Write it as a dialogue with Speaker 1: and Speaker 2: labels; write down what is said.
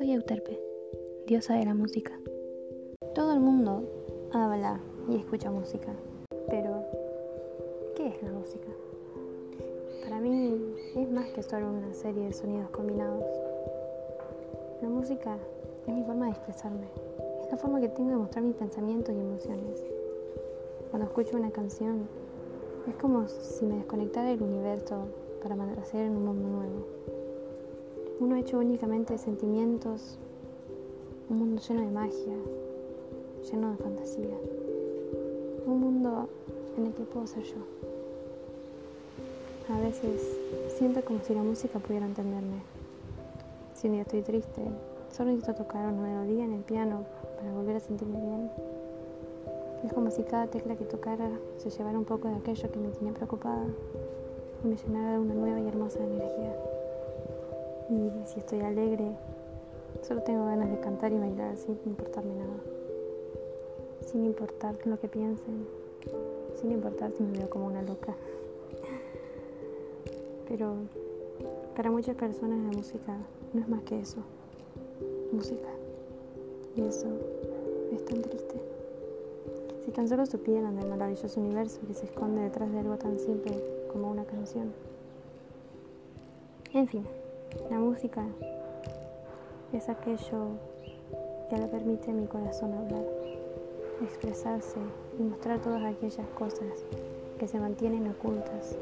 Speaker 1: Euterpe, diosa de la música. Todo el mundo habla y escucha música, pero ¿qué es la música? Para mí es más que solo una serie de sonidos combinados. La música es mi forma de expresarme, es la forma que tengo de mostrar mis pensamientos y emociones. Cuando escucho una canción, es como si me desconectara del universo para amanecer en un mundo nuevo uno hecho únicamente de sentimientos, un mundo lleno de magia, lleno de fantasía, un mundo en el que puedo ser yo. A veces siento como si la música pudiera entenderme. Si un día estoy triste, solo necesito tocar una melodía en el piano para volver a sentirme bien. Es como si cada tecla que tocara se llevara un poco de aquello que me tenía preocupada y me llenara de una nueva y hermosa energía. Y si estoy alegre, solo tengo ganas de cantar y bailar sin importarme nada. Sin importar lo que piensen, sin importar si me veo como una loca. Pero para muchas personas la música no es más que eso. Música. Y eso es tan triste. Si tan solo supieran del maravilloso universo que se esconde detrás de algo tan simple como una canción. En fin. La música es aquello que le permite a mi corazón hablar, expresarse y mostrar todas aquellas cosas que se mantienen ocultas